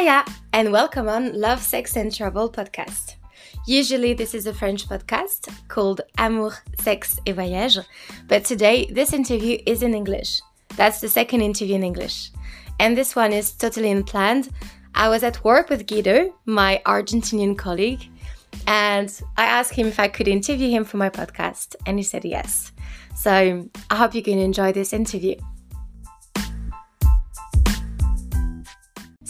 Hiya, and welcome on Love, Sex and Travel podcast. Usually, this is a French podcast called Amour, Sex et Voyage, but today this interview is in English. That's the second interview in English. And this one is totally unplanned. I was at work with Guido, my Argentinian colleague, and I asked him if I could interview him for my podcast, and he said yes. So I hope you can enjoy this interview.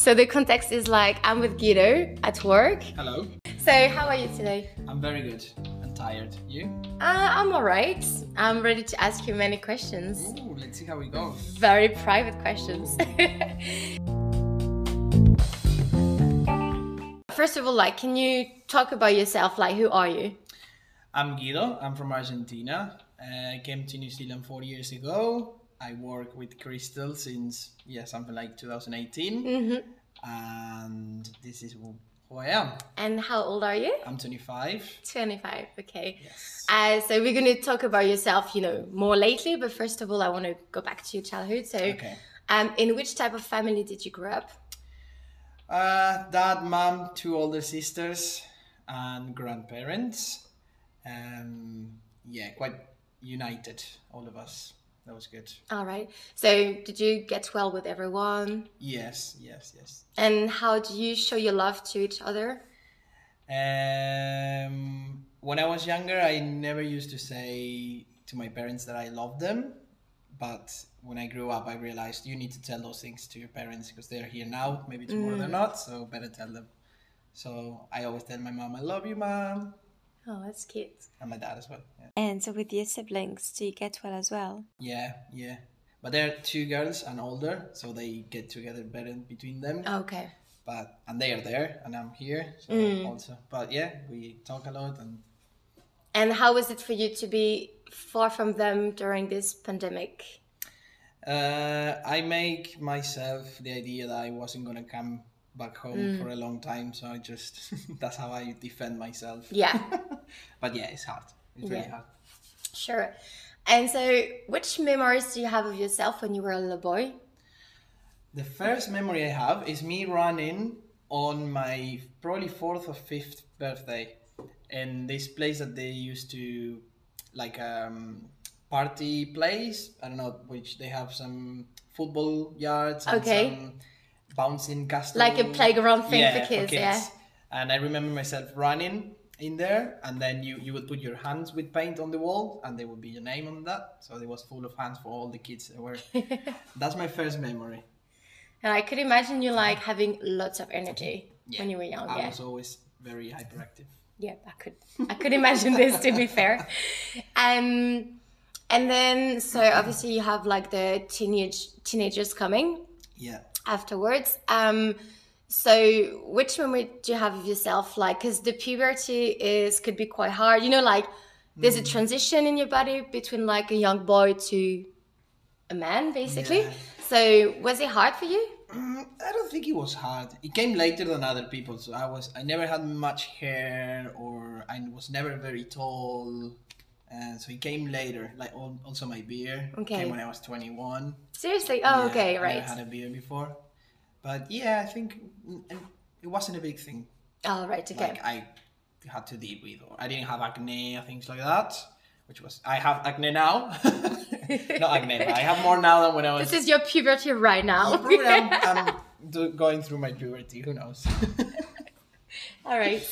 So the context is like I'm with Guido at work. Hello. So how are you today? I'm very good I'm tired. You? Uh, I'm alright. I'm ready to ask you many questions. Ooh, let's see how we go. Very private questions. First of all, like, can you talk about yourself? Like, who are you? I'm Guido. I'm from Argentina. Uh, I came to New Zealand four years ago. I work with Crystal since yeah something like 2018, Mm-hmm. and this is who, I am. And how old are you? I'm 25. 25. Okay. Yes. Uh, so we're going to talk about yourself, you know, more lately. But first of all, I want to go back to your childhood. So, Okay. um, in which type of family did you grow up? Uh, dad, mom, two older sisters, and grandparents. Um, yeah, quite united, all of us. That was good. All right. So, did you get well with everyone? Yes, yes, yes. And how do you show your love to each other? Um, when I was younger, I never used to say to my parents that I love them. But when I grew up, I realized you need to tell those things to your parents because they're here now. Maybe tomorrow they're not, so better tell them. So I always tell my mom, I love you, mom, Oh, that's cute. and my dad as well. Yeah, And so, with your siblings, do you get well as well? yeah. yeah. But they're two girls and older, so they get together better between them. Okay. But and they are there, and I'm here, so also. But yeah, we talk a lot and And how was it for you to be far from them during this pandemic? Uh, I make myself the idea that I wasn't gonna come back home for a long time, so I just that's how I defend myself. Yeah, But yeah, it's hard. It's really hard. sure. And so, which memories do you have of yourself when you were a little boy? The first memory I have is me running on my probably fourth or fifth birthday in this place that they used to like um party place. I don't know which they have some football yards and Okay. some bouncing Like a playground thing for kids, yeah. And I remember myself running in there and then you, you would put your hands with paint on the wall and there would be your name on that. So it was full of hands for all the kids that were that's my first memory. And I could imagine you like having lots of energy Yeah. when you were young. I yeah. was always very hyperactive. Yeah, I could. I could imagine this. To be fair, um, and then so obviously you have like the teenage teenagers coming Yeah. Afterwards. Um, so which memory do you have of yourself? Like, because the puberty is could be quite hard. You know, like there's Mm. a transition in your body between like a young boy to a man, basically. Yeah. So was it hard for you? Mm, I don't think it was hard. It came later than other people, so I was I never had much hair or I was never very tall. And so he came later. Like also my beer Okay. came when I was 21. Seriously? Oh, Yeah, okay, right. never had a beer before. But yeah, I think mm, it wasn't a big thing. Oh, right. Okay. Like I had to deal with, or I didn't have acne or things like that. Which was I have acne now. Not acne, but I have more now than when I was. this is your puberty right now. Probably I'm, I'm going through my puberty. Who knows? All right.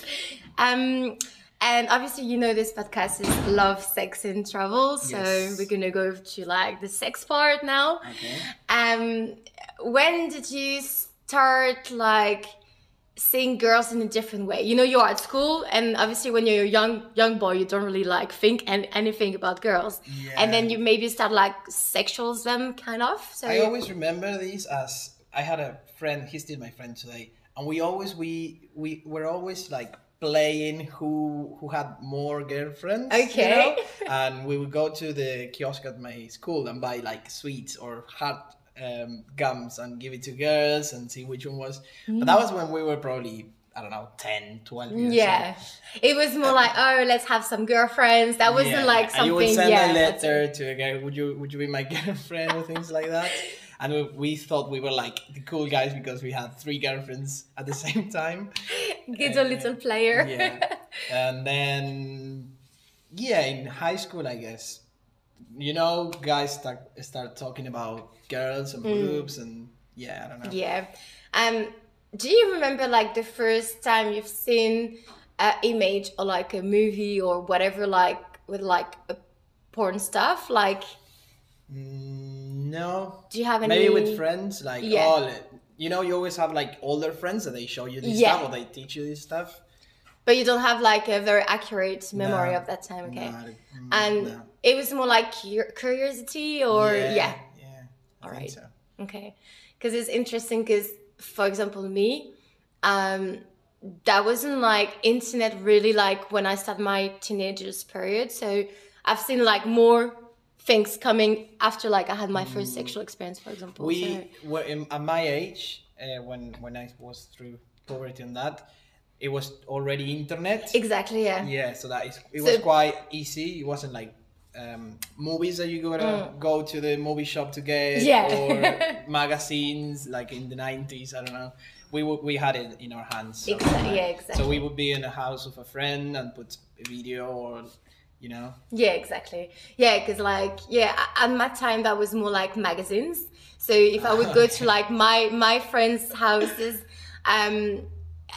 Um, and obviously, you know, this podcast is love, sex, and travel. So Yes. we're gonna go to like the sex part now. okay. Um, when did you start like seeing girls in a different way? You know, you're at school, and obviously, when you're a young young boy, you don't really like think an- anything about girls. Yeah. And then you maybe start like sexuals them, kind of. So I always remember these as I had a friend. He's still my friend today, and we always we we were always like playing who who had more girlfriends. you Okay. know? and we would go to the kiosk at my school and buy like sweets or hard um, gums and give it to girls and see which one was. But that was when we were probably I don't know 10, 12 years Yeah, it was more like, oh, let's have some girlfriends. That wasn't Yeah, like and you would something. send Yeah, a letter to a guy. Would you would you be my girlfriend or things like that? and we, we thought we were like the cool guys because we had three girlfriends at the same time. Good a little player. yeah, and then yeah, in high school, I guess, you know, guys start start talking about girls and boobs, and yeah, I don't know. Yeah. Um. Do you remember like the first time you've seen an image or like a movie or whatever, like with like a porn stuff? Like, Mm, no, do you have any? maybe with friends, like Yeah. all you know, you always have like older friends that they show you this Yeah. stuff or they teach you this stuff. But you don't have like a very accurate memory No. of that time, okay? No, mm, And no. it was more like cur- curiosity, or yeah, yeah, I All right. so. okay. Because it's interesting. Because for example, me, um, that wasn't like internet really like when I started my teenagers period. So I've seen like more things coming after like I had my first sexual experience, for example. Mm. We So- were in, at my age uh, when when I was through puberty and that, it was already internet. exactly, yeah. Yeah, so that is it So- was quite easy. It wasn't like um, movies that you gotta go to the movie shop to get, Mm. Yeah. or magazines like in the nineties. I don't know. We would we had it in our hands. so- Exactly, yeah, exactly. So we would be in a house of a friend and put a video or, you know. Yeah, exactly. Yeah, because like yeah, at my time that was more like magazines. So if I would go to like my my friends' houses, um,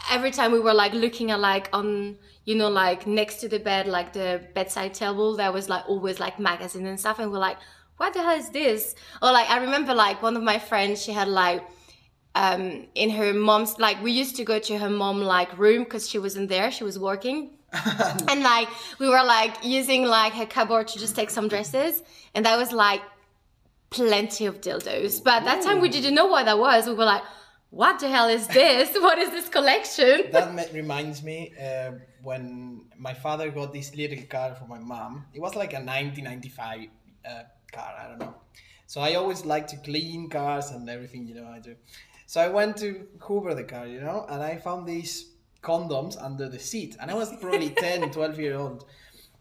every time we were like looking at like on you know like next to the bed like the bedside table there was like always like magazine and stuff and we're like what the hell is this or like i remember like one of my friends she had like um in her mom's like we used to go to her mom like room because she wasn't there she was working and like we were like using like her cupboard to just take some dresses and that was like plenty of dildos but at that time we didn't know what that was we were like what the hell is this what is this collection that reminds me uh, when my father got this little car for my mom. It was like a 1995 uh, car. I don't know. So I always like to clean cars and everything, you know. I do. So I went to Hoover the car, you know, and I found these condoms under the seat, and I was probably 10, 12 year old.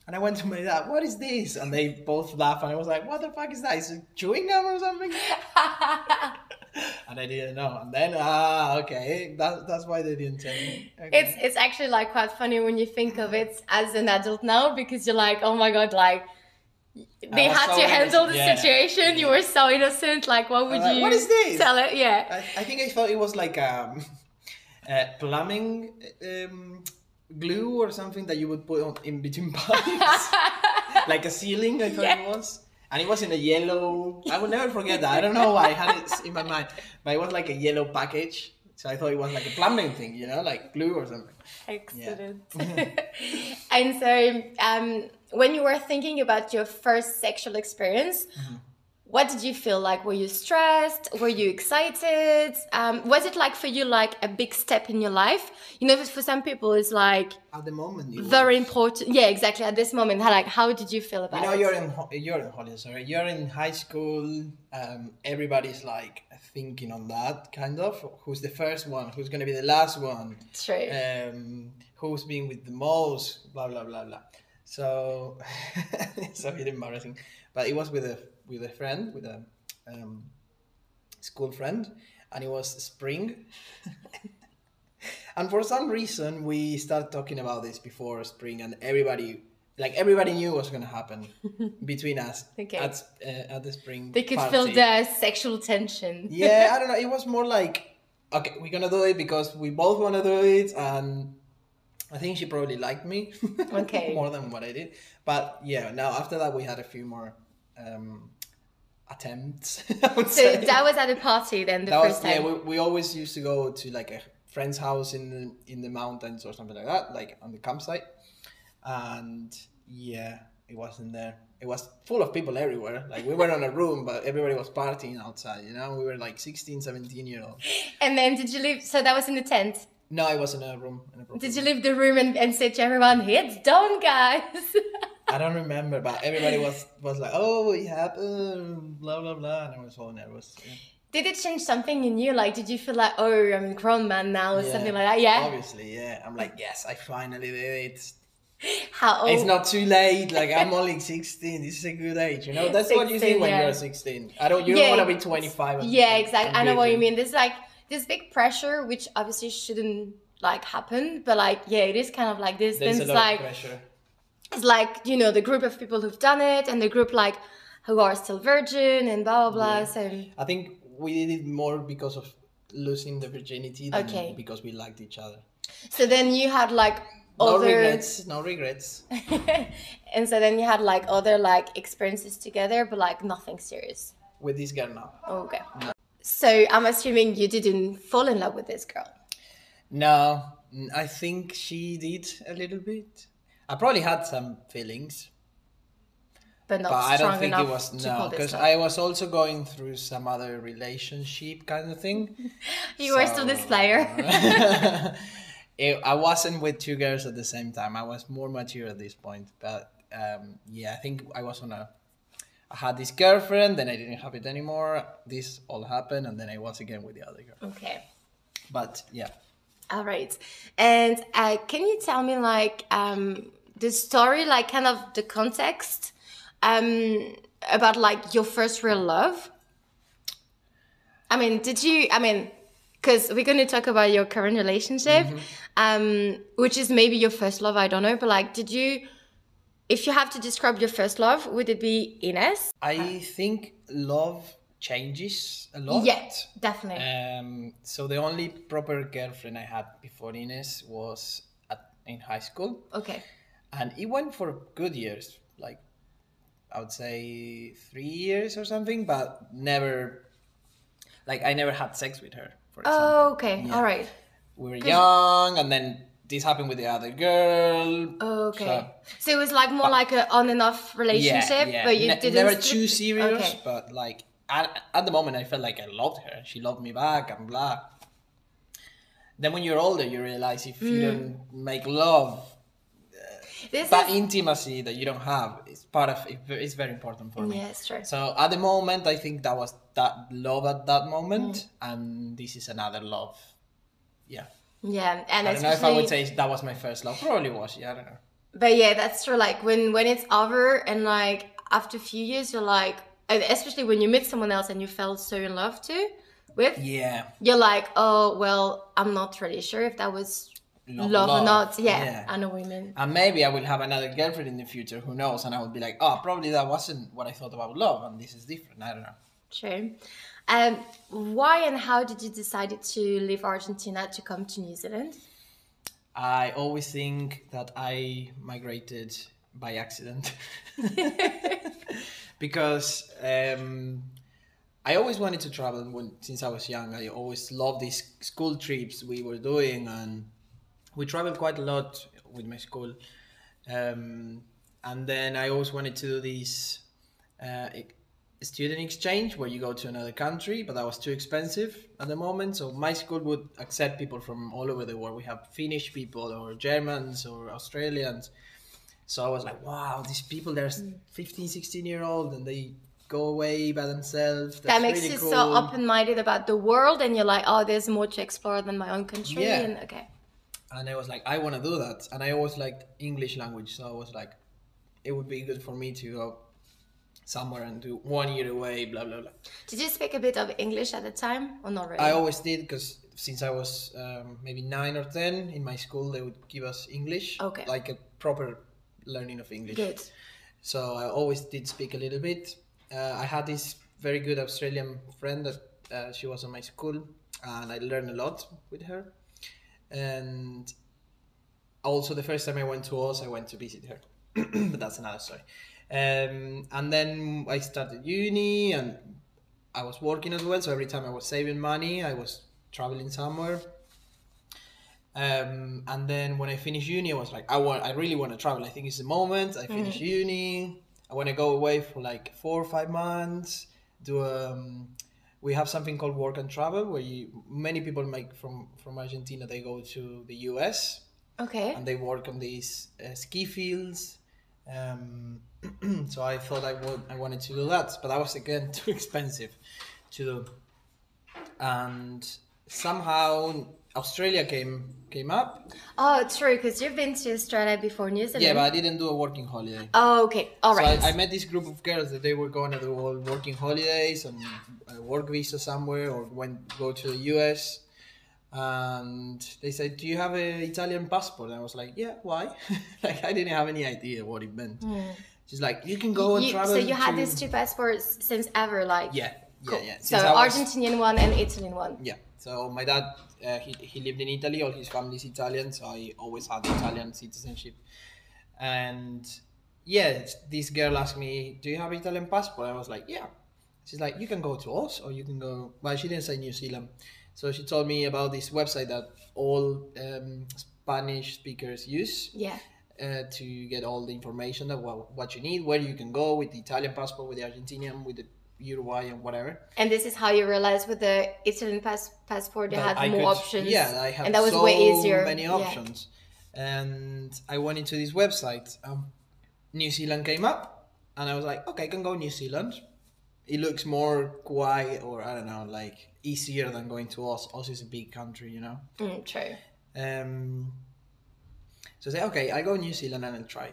And I went to my dad, what is this? And they both laughed, and I was like, what the fuck is that? Is it chewing gum or something? and I didn't know. And then, ah, okay, that, that's why they didn't tell me. Okay. it's it's actually like quite funny when you think of it as an adult now because you're like oh my god like they had so to handle the innocent. Yeah. situation you were so innocent like what would like, you "What is this?" tell it yeah I, I think I thought it was like um, uh, plumbing um, glue or something that you would put on in between pipes, like a ceiling. I thought it was, and it was in a yellow. I will never forget that. I don't know why I had it in my mind, but it was like a yellow package. So I thought it was like a plumbing thing, you know, like glue or something. excellent and so um when you were thinking about your first sexual experience Mm-hmm. What did you feel like were you stressed were you excited um, was it like for you like a big step in your life you know for some people it's like At the moment, very was. important yeah exactly at this moment how like how did you feel about You know, it you're in you're in Hollywood, sorry. You're in high school. Um, everybody's like thinking on that kind of. Who's the first one? Who's gonna be the last one? true Um, who's been with the most? Blah blah blah blah. So it's a bit embarrassing, but it was with a with a friend, with a um, school friend, and it was spring. and for some reason, we started talking about this before spring, and everybody, like everybody, knew what was gonna happen between us Okay. at uh, at the spring. They could feel party. the sexual tension. Yeah, I don't know. It was more like, okay, we're gonna do it because we both want to do it, and I think she probably liked me. Okay. more than what I did. But yeah, now after that, we had a few more um, attempts. So say. that was at a party then the That first was time. yeah. We, we always used to go to like a friend's house in the in the mountains or something like that, like on the campsite. And yeah, it wasn't there. It was full of people everywhere. Like we were on a room, but everybody was partying outside. You know, we were like 16, 17 year old. And then did you leave? So that was in the tent. No, it was in a room. In a proper Did you leave the room and, and say to everyone, "It's done, guys"? I don't remember, but everybody was was like, "Oh, it happened," blah blah blah, and I was so nervous. Yeah. did it change something in you? Like, did you feel like, "Oh, I'm a grown man now," or Yeah, something like that? Yeah. Obviously, yeah. I'm like, yes, I finally did it. How old? It's not too late. Like I'm only 16. This is a good age. You know, that's what you 16, think when yeah. you're 16. I don't. You Yeah. don't want to be 25. and- Yeah, and- exactly. and I know what you mean. There's like this big pressure, which obviously shouldn't like happen, but like yeah, it is kind of like this. There's then a it's lot like of pressure. It's like you know the group of people who've done it and the group like who are still virgin and blah blah blah. Yeah. So I think we did it more because of losing the virginity than Okay. because we liked each other. so then you had like No other regrets. No regrets. and so then you had like other like experiences together, but like nothing serious. With this girl now. Okay. So I'm assuming you didn't fall in love with this girl. No, I think she did a little bit. I probably had some feelings, But not but I don't think it was no because. I was also going through some other relationship kind of thing. You were still this So- player. it, I wasn't with two girls at the same time. I was more mature at this point. But um, yeah, I think I was on a. I had this girlfriend, then I didn't have it anymore. This all happened, and then I was again with the other girl. okay. But yeah, All right. And uh, can you tell me like um, the story, like kind of the context um, about like your first real love? I mean, did you? I mean, because we're going to talk about your current relationship, um, which is maybe your first love. I don't know, but like, did you? If you have to describe your first love, would it be Ines? I think love changes a lot. Yeah, definitely. Um, so the only proper girlfriend I had before Ines was at, in high school, okay. And it went for good years, like I would say three years or something, but never, like I never had sex with her. For example, Oh, okay. Yeah. All right. we were young, and then this happened with the other girl. Okay. So- So, it was like more like a on and off relationship, yeah, yeah. but you Ne- didn't. never too serious, Okay. but like at, at the moment, I felt like I loved her. She loved me back, and blah. Then when you're older, you realize if Mm. you don't make love, This that is intimacy that you don't have is part of. It's very important for me. yeah, it's true. So at the moment, I think that was that love at that moment, Mm. and this is another love. Yeah, Yeah, and I don't know if I would say that was my first love. Probably was. Yeah, I don't know. but yeah, that's true. Like when when it's over and like after a few years, you're like, especially when you meet someone else and you fell so in love too with, Yeah, you're like, oh well, I'm not really sure if that was Love, love, or love. not. Yeah, Yeah. What you mean. And maybe I will have another girlfriend in the future, who knows? And I would be like, oh, probably that wasn't what I thought about love, and this is different. I don't know. True. Um, why and how did you decide to leave Argentina to come to New Zealand? I always think that I migrated by accident. because um, I always wanted to travel when, since I was young. I always loved these school trips we were doing, and we traveled quite a lot with my school. Um, and then I always wanted to do this uh, student exchange where you go to another country, but that was too expensive at the moment. So my school would accept people from all over the world. We have Finnish people, or Germans, or Australians. So I was like, wow, these people, they're 15, 16 year old and they go away by themselves. that makes really you cool. so open-minded about the world and you're like oh there's more to explore than my own country Yeah. and okay and I was like, I want to do that. And I always liked English language, so I was like, it would be good for me to go somewhere and do one year away, blah blah blah. did you speak a bit of english at the time or not really I always did because since I was um, maybe nine or ten in my school, they would give us English, Okay. like a proper learning of English. good So I always did speak a little bit. Uh, I had this very good Australian friend that uh, she was in my school, and I learned a lot with her. And also, the first time I went to Oz, I went to visit her, but that's another story. Um, and then I started uni, and I was working as well. So every time I was saving money, I was traveling somewhere. Um, and then when I finished uni, I was like, I want, I really want to travel. I think it's the moment. I finished uni. I want to go away for like four or five months. Do um, we have something called work and travel, where you many people make from from Argentina. They go to the U.S. okay and they work on these uh, ski fields. Um, so I thought I would, I wanted to do that, but that was again too expensive to do. And somehow Australia came came up. Oh, true, because you've been to Australia before New Zealand. Yeah, but I didn't do a working holiday. Oh, okay. All so right. I, I met this group of girls that they were going to do all working holidays and a work visa somewhere or went go to the US. And they said, "Do you have an Italian passport?" And I was like, "Yeah, why?" like I didn't have any idea what it meant. Hmm. She's like, "You can go and You- travel." so you had to-" these two passports since ever, like Yeah, yeah, Cool. yeah. So Since I was- Argentinian one and Italian one. Yeah. So my dad, uh, he, he lived in Italy. All his family's Italian, so I always had Italian citizenship. And yeah, this girl asked me, "Do you have Italian passport?" I was like, "Yeah." She's like, "You can go to us, or you can go." Well, she didn't say New Zealand, so she told me about this website that all um, Spanish speakers use Yeah. uh, to get all the information that what, what you need, where you can go with the Italian passport, with the Argentinian, with the Uruguayan, whatever. And this is how you realize with the Italian pass- passport you that had I more could- options. Yeah, I had and that was so way easier. many Yeah. options. And I went into this website. Um, New Zealand came up, and I was like, okay, I can go New Zealand. It looks more quiet, or I don't know, like easier than going to Oz. Oz is a big country, you know. Mm, true. Um, so I said, okay, I go New Zealand and I'll try.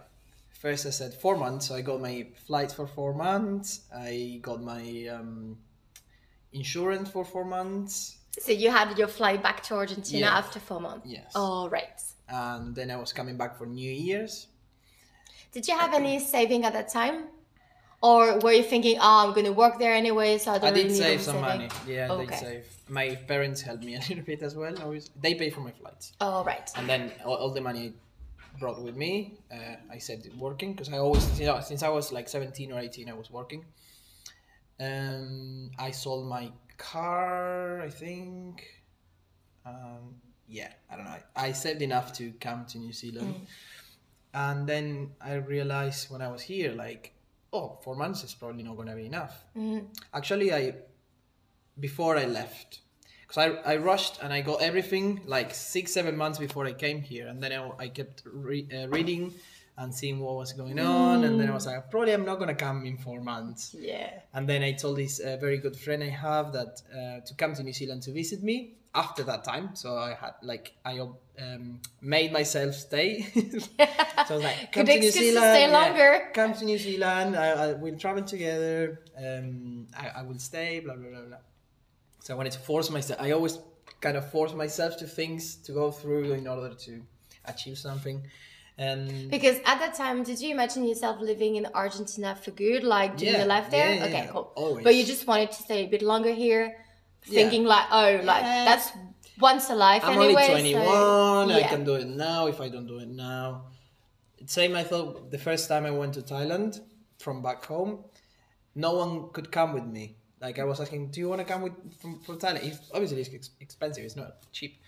First, I said four months. So I got my flight for four months. I got my um, insurance for four months. So you had your flight back to Argentina Yeah. after four months. Yes. All right. and then I was coming back for New Year's. Did you have any saving at that time? Or were you thinking, oh, I'm going to work there anyway, so I I don't did really need save some saving? money. Yeah, I Okay. did save. My parents helped me a little bit as well. Always, they pay for my flights, All right. and then all, all the money I brought with me, uh, I said it working because I always, you know, since I was like seventeen or eighteen, I was working. Um, I sold my car, I think. Um, yeah, I don't know. I, I saved enough to come to New Zealand, and then I realized when I was here, like, oh, four months is probably not gonna be enough. Actually, I before I left, because I, I rushed and I got everything like six seven months before I came here, and then I, I kept re- uh, reading and seeing what was going on, and then I was like, probably I'm not gonna come in four months. Yeah. And then I told this uh, very good friend I have that uh, to come to New Zealand to visit me after that time. So I had like I um, made myself stay. so I was like, come Good to New excuse to Zealand. stay longer. come to New Zealand. I, I we'll travel together. Um, I, I will stay. Blah blah blah blah. So I wanted to force myself. I always kind of force myself to things to go through in order to achieve something. And Because at that time, did you imagine yourself living in Argentina for good, like doing Yeah, your life there? yeah, okay, yeah, cool. always. But you just wanted to stay a bit longer here, thinking like, oh, like that's once a life I'm anyway. only 21. so, I can do it now if I don't do it now. Same, I thought the first time I went to Thailand from back home, no one could come with me. Like I was asking, do you want to come with from, from Thailand? If, obviously, it's ex- expensive. It's not cheap.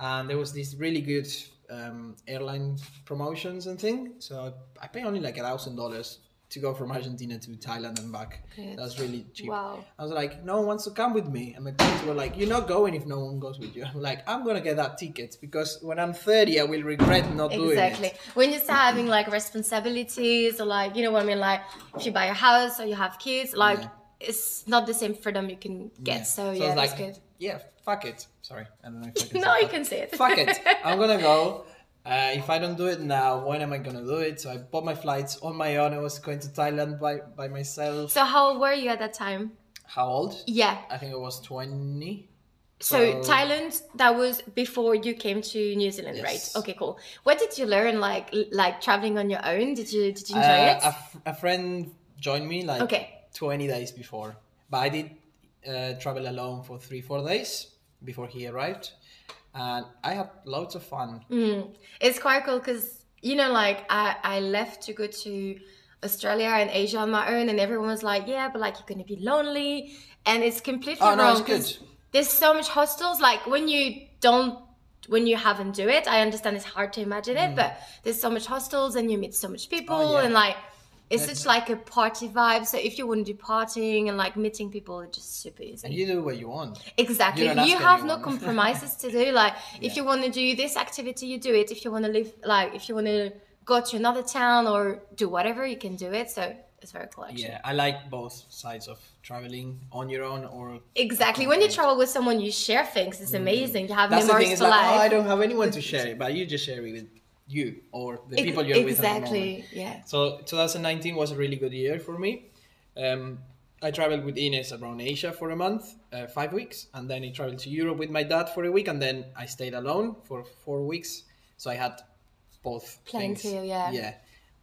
And there was this really good um, airline promotions and thing. So I paid only like a thousand dollars to go from Argentina to Thailand and back. Good. That was really cheap. Wow. I was like, no one wants to come with me. And my parents were like, you're not going if no one goes with you. I'm like, I'm going to get that ticket because when I'm 30, I will regret not doing it. Exactly. When you start having like responsibilities or like, you know what I mean? Like if you buy a house or you have kids, like Yeah. It's not the same freedom you can get. So, I yeah, was that's like, good. yeah, fuck it. Sorry, I don't know if I can No, say you can say it. Fuck it. I'm going to go. Uh, if I don't do it now, when am I going to do it? So I bought my flights on my own. I was going to Thailand by, by myself. So how old were you at that time? How old? Yeah. I think I was 20. So, So- Thailand, that was before you came to New Zealand, Yes. right? Okay, cool. What did you learn, like like traveling on your own? Did you did you enjoy Uh, it? a, f- a friend joined me like Okay. 20 days before but i did uh, travel alone for three four days before he arrived and i had loads of fun Mm. It's quite cool because you know, like I I left to go to Australia and Asia on my own, and everyone was like, "Yeah, but like you're gonna be lonely," and it's completely Oh, no, it's There's so much hostels. Like when you don't. When you haven't do it, I understand it's hard to imagine it, but there's so much hostels and you meet so much people Mm. Oh, yeah. and like it's such like a party vibe. So if you want to do partying and like meeting people, it's just super easy. and you do what you want Exactly. You You, have no compromises to do. Like, if you want to do this activity, you do it. If you want to live, like, if you want to go to another town or do whatever, you can do it. So it's very cool actually. Yeah, I like both sides of traveling on your own or Exactly. When you travel with someone, you share things. It's mm-hmm. amazing. You have. That's the memories thing. It's for like, oh, I don't have anyone to share it, but you just share it with you or the people you're with. The moment. exactly. Yeah. So 2019 was a really good year for me. Um, I traveled with Ines around Asia for a month, uh, five weeks, and then I traveled to Europe with my dad for a week, and then I stayed alone for four weeks. So I had both. Plenty, things. yeah. Yeah,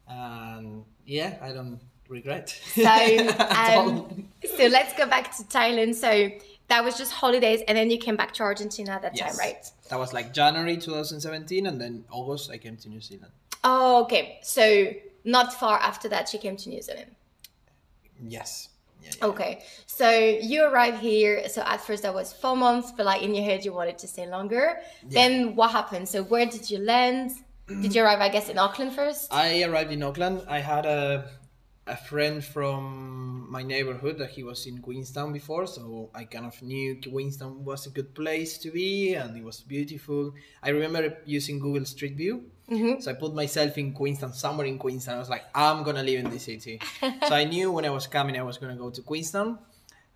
and yeah, I don't regret. So, um, so let's go back to Thailand. So that was just holidays, and then you came back to Argentina at that time, Yes. right? That was like January 2017, and then August I came to New Zealand. Oh, okay. So not far after that, you came to New Zealand. Yes. Yeah, yeah. Okay. So you arrived here. So at first that was four months, but like in your head you wanted to stay longer. Then what happened? So where did you land? Did you arrive, I guess, in Auckland first? I arrived in Auckland. I had a a friend from my neighborhood that he was in Queenstown before, so I kind of knew Queenstown was a good place to be and it was beautiful. I remember using Google Street View, mm-hmm. so I put myself in Queenstown, somewhere in Queenstown. I was like, I'm gonna live in this city. so I knew when I was coming, I was gonna go to Queenstown.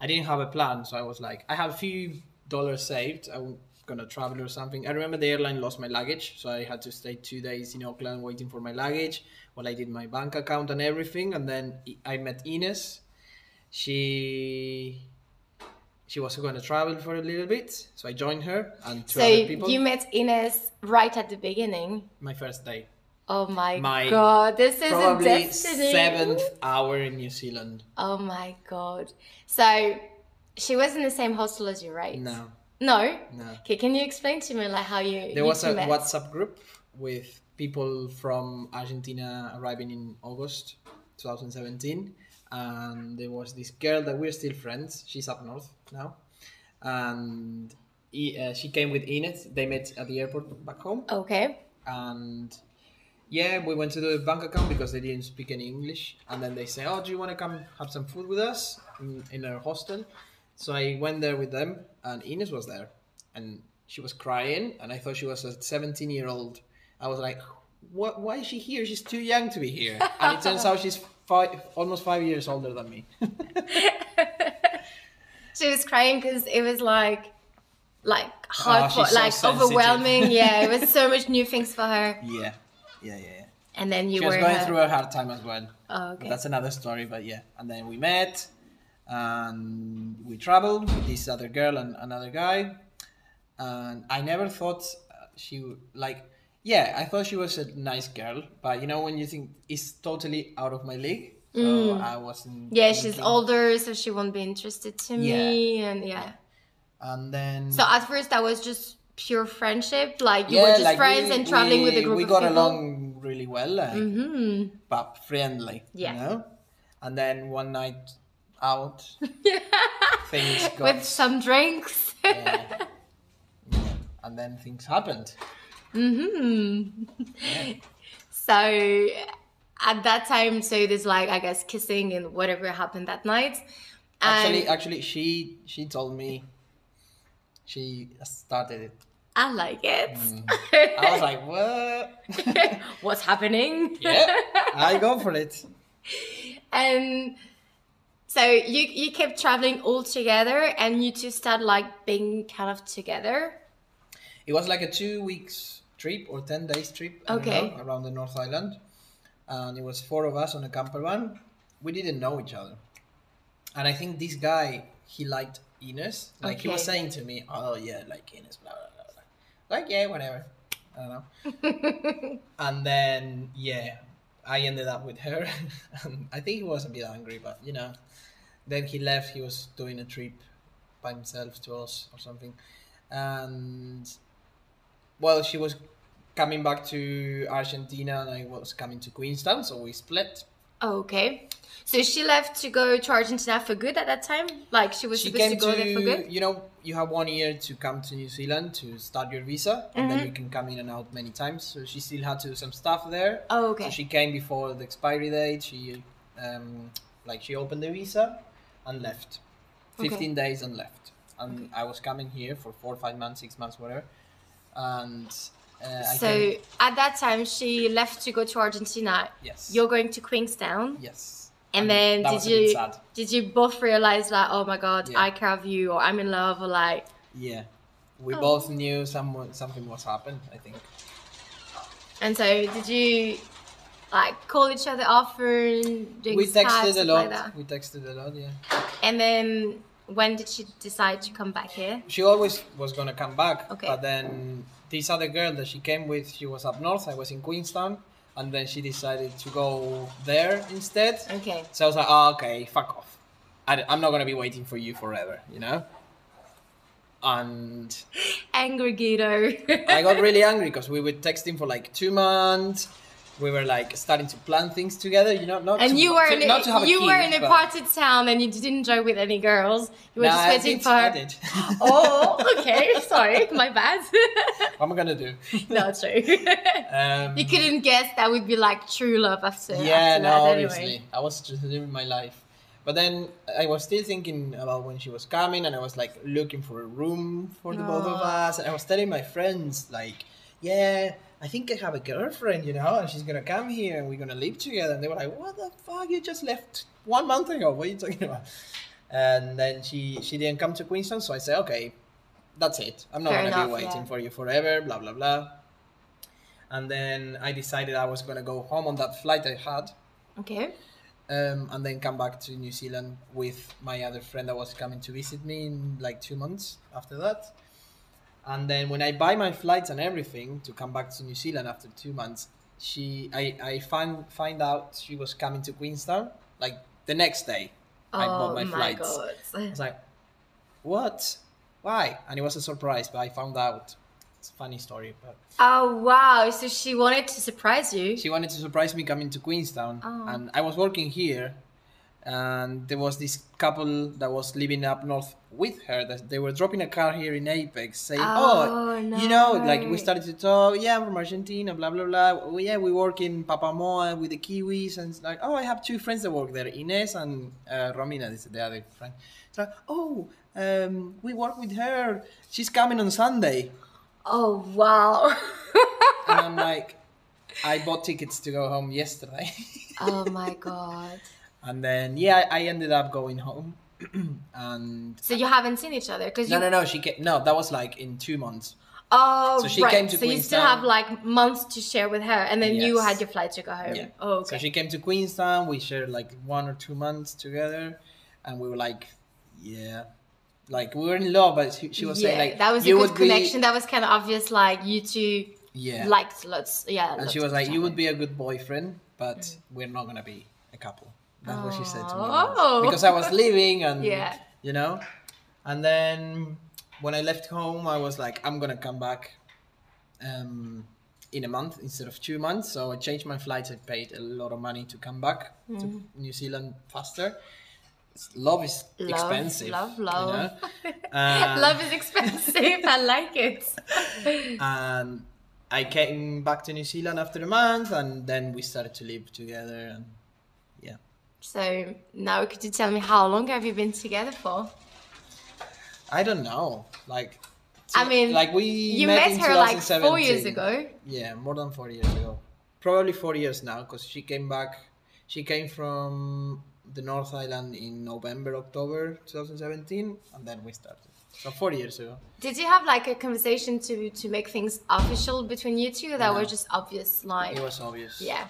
I didn't have a plan, so I was like, I have a few dollars saved. I'm gonna travel or something. I remember the airline lost my luggage, so I had to stay two days in Auckland waiting for my luggage while I did my bank account and everything. And then I met Ines. She she was going to travel for a little bit, so I joined her and two So other people. you met Ines right at the beginning. my first day, Oh my, My god, this is probably destiny. seventh hour in New Zealand. Oh my god. So she was in the same hostel as you, right? No, No? no. Okay, can you explain to me like how you There you was two a met? WhatsApp group with people from Argentina arriving in August 2017, and there was this girl that we're still friends. She's up north now, and he, uh, she came with Ines. They met at the airport back home, Okay. and yeah, we went to the bank account because they didn't speak any English, and then they say, "Oh, do you want to come have some food with us in, in our hostel?" So I went there with them, and Ines was there, and she was crying, and I thought she was a 17 year old. I was like, "What? Why is she here? She's too young to be here." And it turns out she's five, almost five years older than me. She was crying because it was like like ah, hard Oh, for, so like overwhelming. yeah, it was so much new things for her. yeah, yeah, yeah. yeah. And then you She was were going her- through a hard time as well. Oh, But okay. that's another story, but yeah. And then we met and we traveled with this other girl and another guy. And I never thought uh, she would, like, yeah, I thought she was a nice girl, but you know, when you think it's totally out of my league, so I wasn't. Mm. Yeah, she's older, so she won't be interested to me. And yeah. And then. So at first that was just pure friendship, like you yeah, were just like friends we- and traveling with a we- group We of got people. along really well, like, hmm but friendly. Yeah. You know? And then one night out, things got. with some drinks. Yeah. Yeah. And then things happened. hmm So at that time, so there's like I guess kissing and whatever happened that night. And Actually, actually, she she told me she started it. I like it. Mm. I was like, what? What's happening? yeah, I go for it. And so you you kept traveling all together, and you two start like being kind of together. It was like a two weeks trip or ten days trip. Okay. know, around the North Island, and it was four of us on a camper van. We didn't know each other, and I think this guy he liked Ines. Like he was saying to me, "Oh yeah, like Ines, blah blah blah." blah. Like yeah, whatever. I don't know. and then yeah, I ended up with her, and um, I think he was a bit angry, but you know, then he left. He was doing a trip by himself to us or something, and well, she was coming back to Argentina, and I was coming to Queenstown, so we split. Okay. So she left to go to Argentina for good at that time? Like she was She supposed to go to, there for good? you know, you have one year to come to New Zealand to start your visa, and Mm-hmm. then you can come in and out many times. So she still had to do some stuff there. Oh, okay. So she came before the expiry date. She, um, like, she opened the visa and left. Okay. 15 days and left. And I was coming here for four, five months, six months, whatever. And uh, so came, at that time she left to go to Argentina. yes. You're going to Queenstown. yes. And then did was a bit you did you both realize like, oh my god, Yeah. I care of you, or I'm in love, or like, Yeah, we Oh. both knew someone something was happened. I think. and so did you like call each other often? we texted a lot. like we texted a lot. Yeah. And then when did she decide to come back here? She always was gonna come back. Okay. But then this other girl that she came with, she was up north. I was in Queenstown, and then she decided to go there instead. Okay. So I was like, oh, okay, fuck off. I, am not gonna be waiting for you forever, you know. And Angry Guido. I got really angry because we were texting for like two months. We were like starting to plan things together, you know. Not and to, you were to- in not to have a, a you kid, were in a party town and you didn't enjoy with any girls. You were Nah, just waiting for. I did. Oh, okay. Sorry, my bad. what am I gonna do? no, true. Um, you couldn't guess that would be like true love after. yeah, after no, that, obviously. Anyway. I was just living my life. But then I was still thinking about when she was coming, and I was like looking for a room for the both of us. And I was telling my friends, like, yeah, I think I have a girlfriend, you know, and she's gonna come here and we're gonna live together. And they were like, what the fuck? You just left one month ago. What are you talking about? And then she she didn't come to Queenstown, so I said, okay, that's it. I'm not Fair gonna enough, be waiting yeah. for you forever. Blah blah blah. And then I decided I was gonna go home on that flight I had Okay. um, and then come back to New Zealand with my other friend that was coming to visit me in like two months after that. And then when I buy my flights and everything to come back to New Zealand after two months, she I, I find find out she was coming to Queenstown like the next day. I bought oh my my flights. god. I was like, what? Why? And it was a surprise, but I found out. It's a funny story, but Oh wow! So she wanted to surprise you. she wanted to surprise me coming to Queenstown, Oh. and I was working here, and there was this couple that was living up north with her. That they were dropping a car here in Apex, saying, "Oh, Oh, you know, like we started to talk. Yeah, I'm from Argentina, blah blah blah. Oh, yeah, we work in Papamoa with the Kiwis, and it's like, oh, I have two friends that work there, Ines and uh, Romina, this is the other friend. It's like, oh, um, we work with her. She's coming on Sunday." Oh wow! and I'm like, I bought tickets to go home yesterday. oh my god! And then, yeah, I ended up going home. and So you haven't seen each other because no, you. no, no, she came. No, that was like in two months. Oh, So she right. came to so you still have like months to share with her, and then you had your flight to go home. Yeah. Oh, okay. So she came to Queenstown. We shared like one or two months together, and we were like, yeah, like we were in love. But she, she was yeah, saying like that was a good would be- connection. That was kind of obvious. Like you two yeah. liked lots. Yeah. and lots she was like, you would be a good boyfriend, but mm. we're not gonna be a couple. That's what she said to me. Oh. Because I was leaving and Yeah. you know. And then when I left home, I was like, I'm gonna come back um, in a month instead of two months. So I changed my flights. I paid a lot of money to come back to New Zealand faster. Love is Love, expensive. love, you love. know? Uh, Love is expensive. I like it. and I came back to New Zealand after a month, and then we started to live together. And So now, could you tell me how long have you been together for? I don't know, like. I mean, like we You met, met, her like four years ago. Yeah, more than four years ago. Probably four years now, because she came back. She came from the North Island in November, October 2017, and then we started. So four years ago. Did you have like a conversation to to make things official between you two? That No. were just obvious, like It was obvious. yeah.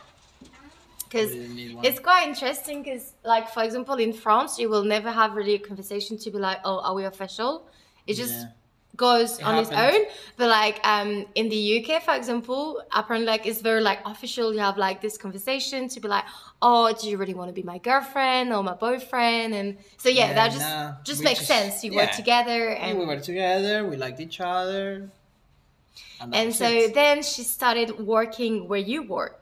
Because didn't need one. it's quite interesting. Because like for example, in France, you will never have really a conversation to be like, oh, are we official? It just Yeah. goes It on its own. But like um in the UK, for example, apparently like it's very like official. You have like this conversation to be like, oh, do you really want to be my girlfriend or my boyfriend? And so yeah, Yeah, that just nah, just makes just- sense. You work yeah. together And and we were together. We liked each other. And, and so it. then she started working where you work.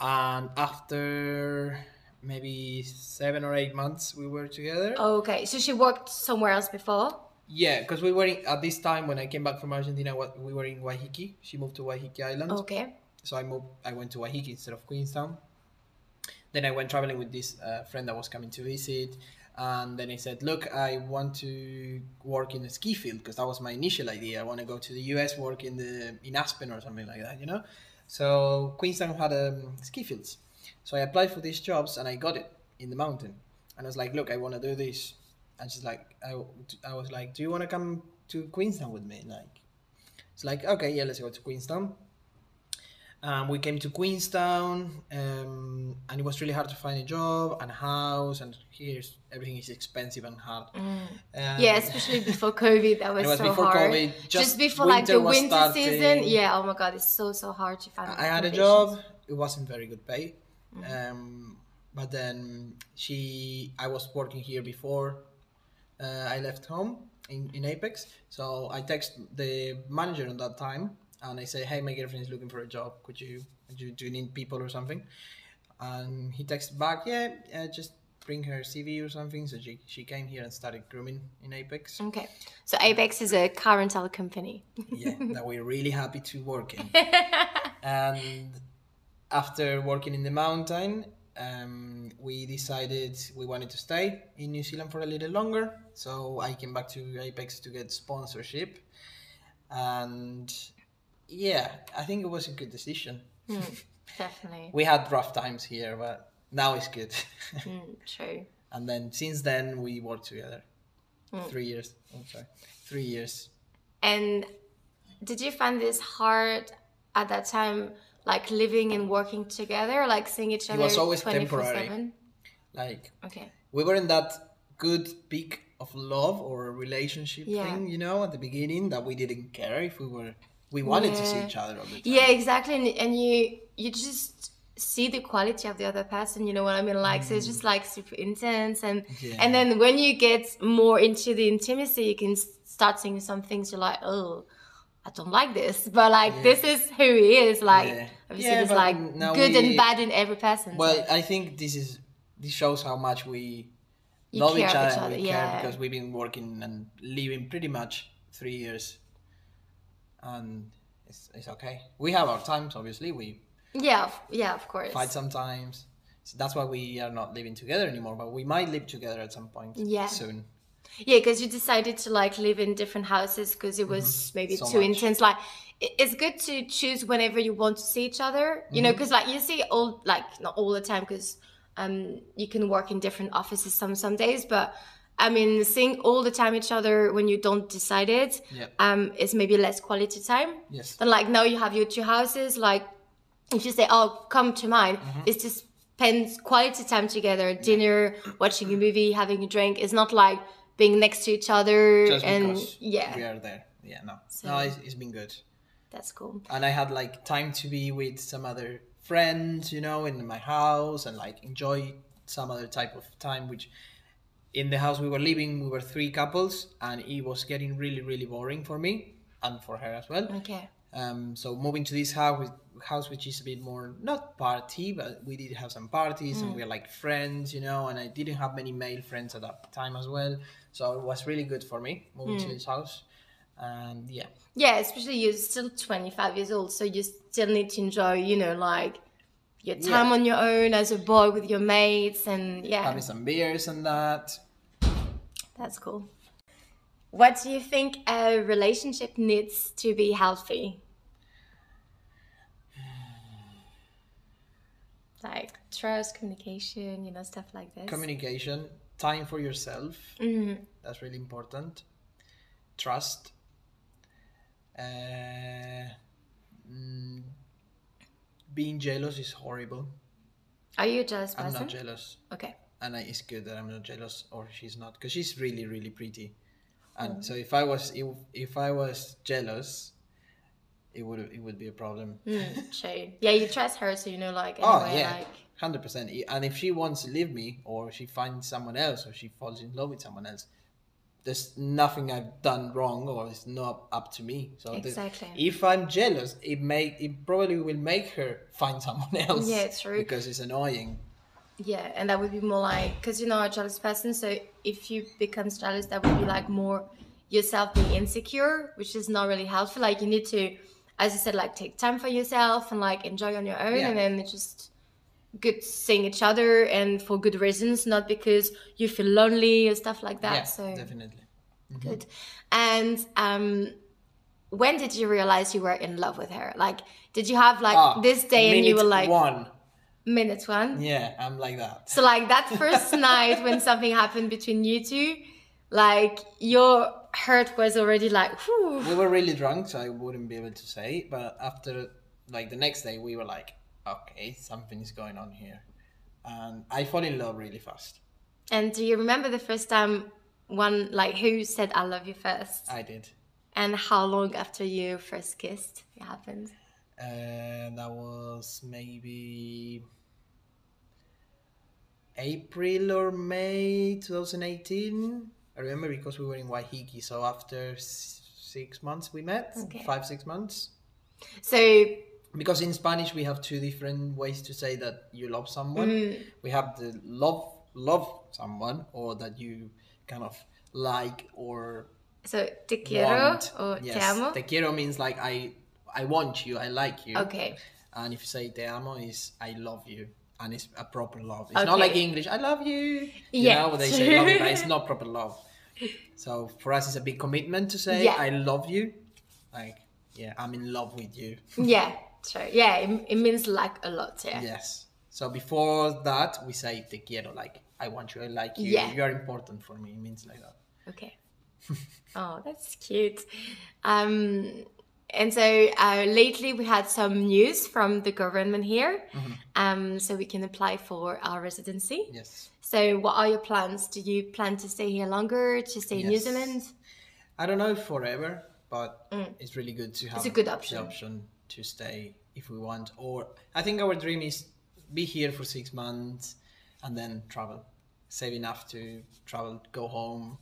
And after maybe seven or eight months, we were together. Okay, so she worked somewhere else before. Yeah, because we were in, at this time when I came back from Argentina. We were in Waiheke. She moved to Waiheke Island. Okay. so I moved. I went to Waiheke instead of Queenstown. Then I went traveling with this uh, friend that was coming to visit, and then I said, "Look, I want to work in a ski field because that was my initial idea. I want to go to the US, work in the in Aspen or something like that, you know." So Queenstown had um, ski fields, so I applied for these jobs and I got it. in the mountain. And I was like, look, I want to do this. And she's like, I, I was like, do you want to come to Queenstown with me? Like, it's like, okay, yeah, let's go to Queenstown. Um, we came to Queenstown, um, and it was really hard to find a job and a house. And here's everything is expensive and hard. Um, yeah, especially before COVID, that was, it was so before hard. COVID, just, just before like the winter starting. season. Yeah. Oh my god, it's so so hard to find. I had a job. It wasn't very good pay. Mm-hmm. Um, but then she, I was working here before uh, I left home in, in Apex. So I text the manager at that time and I say, hey, my girlfriend is looking for a job. Could you, could you do you need people or something? And he texted back, yeah, uh, just bring her CV or something. So she, she came here and started grooming in Apex. Okay, so Apex is a car rental company. yeah, that we're really happy to work in. and after working in the mountain, um, we decided we wanted to stay in New Zealand for a little longer. So I came back to Apex to get sponsorship. And yeah, I think it was a good decision. Definitely. We had rough times here, but now it's good. Mm, true. and then since then, we worked together. Three years. Oh, sorry. Three years. And did you find this hard at that time, like living and working together, like seeing each other? It was always 24/7? temporary. Like Okay. we were in that good peak of love or relationship Yeah. thing, you know, at the beginning that we didn't care if we were we wanted to see each other all the time. Yeah, exactly. And, and you you just see the quality of the other person. You know what I mean? Like, so it's just like super intense, and Mm. Yeah. and then when you get more into the intimacy, you can start seeing some things. You're like, oh. I don't like this, but like Yeah. this is who he is. Like Yeah. obviously, Yeah, there's like good and bad in every person. so Well, I think this is this shows how much we You love each other, each and other, we yeah. care because we've been working and living pretty much three years, and it's, it's okay. We have our times, obviously. We yeah, yeah, of course. fight sometimes. So that's why we are not living together anymore. But we might live together at some point Yeah. soon. Yeah, because you decided to like live in different houses because it was maybe Mm-hmm. So too much. intense. Like, it's good to choose whenever you want to see each other. You Mm-hmm. know, because like you see all like not all the time because um you can work in different offices some some days, but I mean seeing all the time each other when you don't decide it Yeah. um is maybe less quality time. Yes. Then like now you have your two houses. Like if you say, "Oh, come to mine," Mm-hmm. it's just spend quality time together, dinner, watching a movie, having a drink. It's not like being next to each other Just and yeah, we are there. Yeah, no, So- no, it's, it's been good. that's cool. and I had like time to be with some other friends, you know, in my house and like enjoy some other type of time. Which in the house we were living, we were three couples, and it was getting really, really boring for me and for her as well. Okay. Um, so moving to this house, house which is a bit more not party, but we did have some parties and we were like friends, you know. And I didn't have many male friends at that time as well, so it was really good for me moving to this house. And yeah, Yeah, especially you're still 25 years old, so you still need to enjoy, you know, like your time Yeah. on your own as a boy with your mates, and yeah, having some beers and that. that's cool. What do you think a relationship needs to be healthy? Like trust, communication, you know, stuff like this. communication time for yourself Mhm. that's really important trust uh, mm, being jealous is horrible Are you a jealous i'm person? not jealous Okay. and I, it's good that i'm not jealous or she's not because she's really really pretty and Oh. so if i was if, if i was jealous it would it would be a problem Mm. Yeah, you trust her, so you know, like, Oh anyway, yeah, like, hundred percent. And if she wants to leave me, or she finds someone else, or she falls in love with someone else, there's nothing I've done wrong, or it's not up to me. So the- if I'm jealous, it may it probably will make her find someone else. Yeah, it's true. Because it's annoying. Yeah, and that would be more like because you're not a jealous person. So if you become jealous, that would be like more yourself being insecure, which is not really helpful. Like you need to, as I said, like take time for yourself and like enjoy on your own, Yeah. and then it's just good seeing each other and for good reasons, not because you feel lonely or stuff like that. yeah, so definitely. good. And um, when did you realize you were in love with her? Like, did you have like Ah, this day and you were like one. minute one. Yeah, I'm like that. So like that first night when something happened between you two, like your heart was already like, whew. We were really drunk, so I wouldn't be able to say. But after, like the next day, we were like, okay, something is going on here, and I fall in love really fast. And do you remember the first time one like who said I love you first? I did. And how long after you first kissed it happened? And that was maybe April or May 2018. I remember because we were in Waiheke. So after six months we met, Okay. five six months. So Because in Spanish we have two different ways to say that you love someone. Mm. We have the love love someone or that you kind of like or so te quiero want. or yes. te amo. Te quiero means like I I want you, I like you. Okay. And if you say te amo is I love you. And it's a proper love. It's not like English, I love you. You Yeah. know, they say love you, but it's not proper love. So for us it's a big commitment to say Yeah. I love you. Like, yeah, I'm in love with you. Yeah, sure. Yeah, it, it means like a lot. Yeah. Yes. So before that we say te quiero, like I want you, I like you. Yeah. You are important for me. It means like that. Okay. oh, that's cute. Um, and so uh, lately we had some news from the government here, Mm-hmm. um, so we can apply for our residency. Yes. So, what are your plans? Do you plan to stay here longer? To stay in New Zealand? I don't know if forever, but it's really good to have it's a good option. the option to stay if we want. Or I think our dream is be here for six months and then travel, save enough to travel, go home,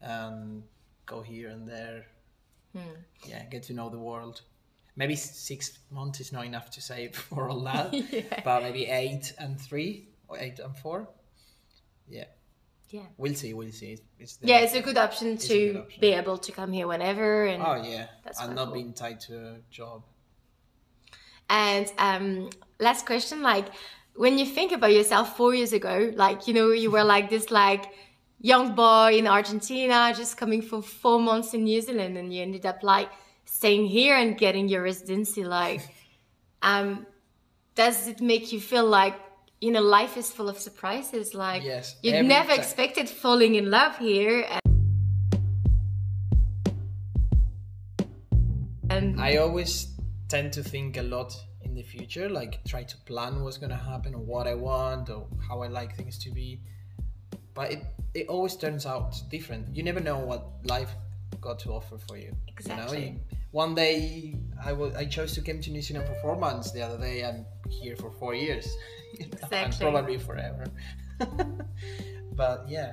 and go here and there. Hmm. Yeah, get to know the world. Maybe six months is not enough to save for all that, Yeah. but maybe eight and three or eight and four. Yeah, Yeah. we'll see. We'll see. It's, Yeah, it's a good option to good option. be able to come here whenever. And Oh yeah, That's and not cool. being tied to a job. And um, last question, like when you think about yourself four years ago, like you know, you were like this like young boy in Argentina, just coming for four months in New Zealand, and you ended up like staying here and getting your residency. Like, um, does it make you feel like you know life is full of surprises? Like, Yes, you'd never time. expected falling in love here. And, and I always tend to think a lot in the future, like try to plan what's gonna happen or what I want or how I like things to be. But it it always turns out different. You never know what life got to offer for you. Exactly. You know, You- one day I wa- I chose to come to New Zealand for four months. The other day I'm here for four years. Know, and probably forever. but yeah,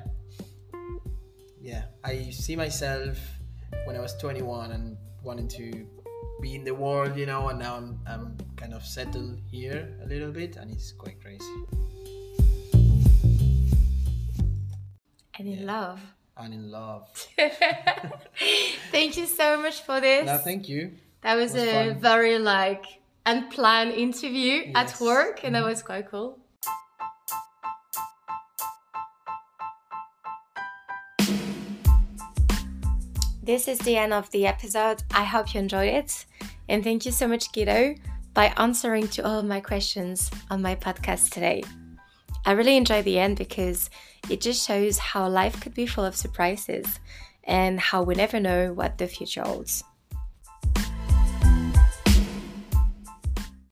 yeah, I see myself when I was 21 and wanting to be in the world, you know, and now I'm, I'm kind of settled here a little bit, and it's quite crazy. and in love. And in love. Thank you so much for this. No, thank you. that was, was a fun. very like unplanned interview at Yes. Mm-hmm. work, and that was quite cool. This is the end of the episode. I hope you enjoyed it. And thank you so much, Guido, by answering to all of my questions on my podcast today. I really enjoy the end because it just shows how life could be full of surprises and how we never know what the future holds.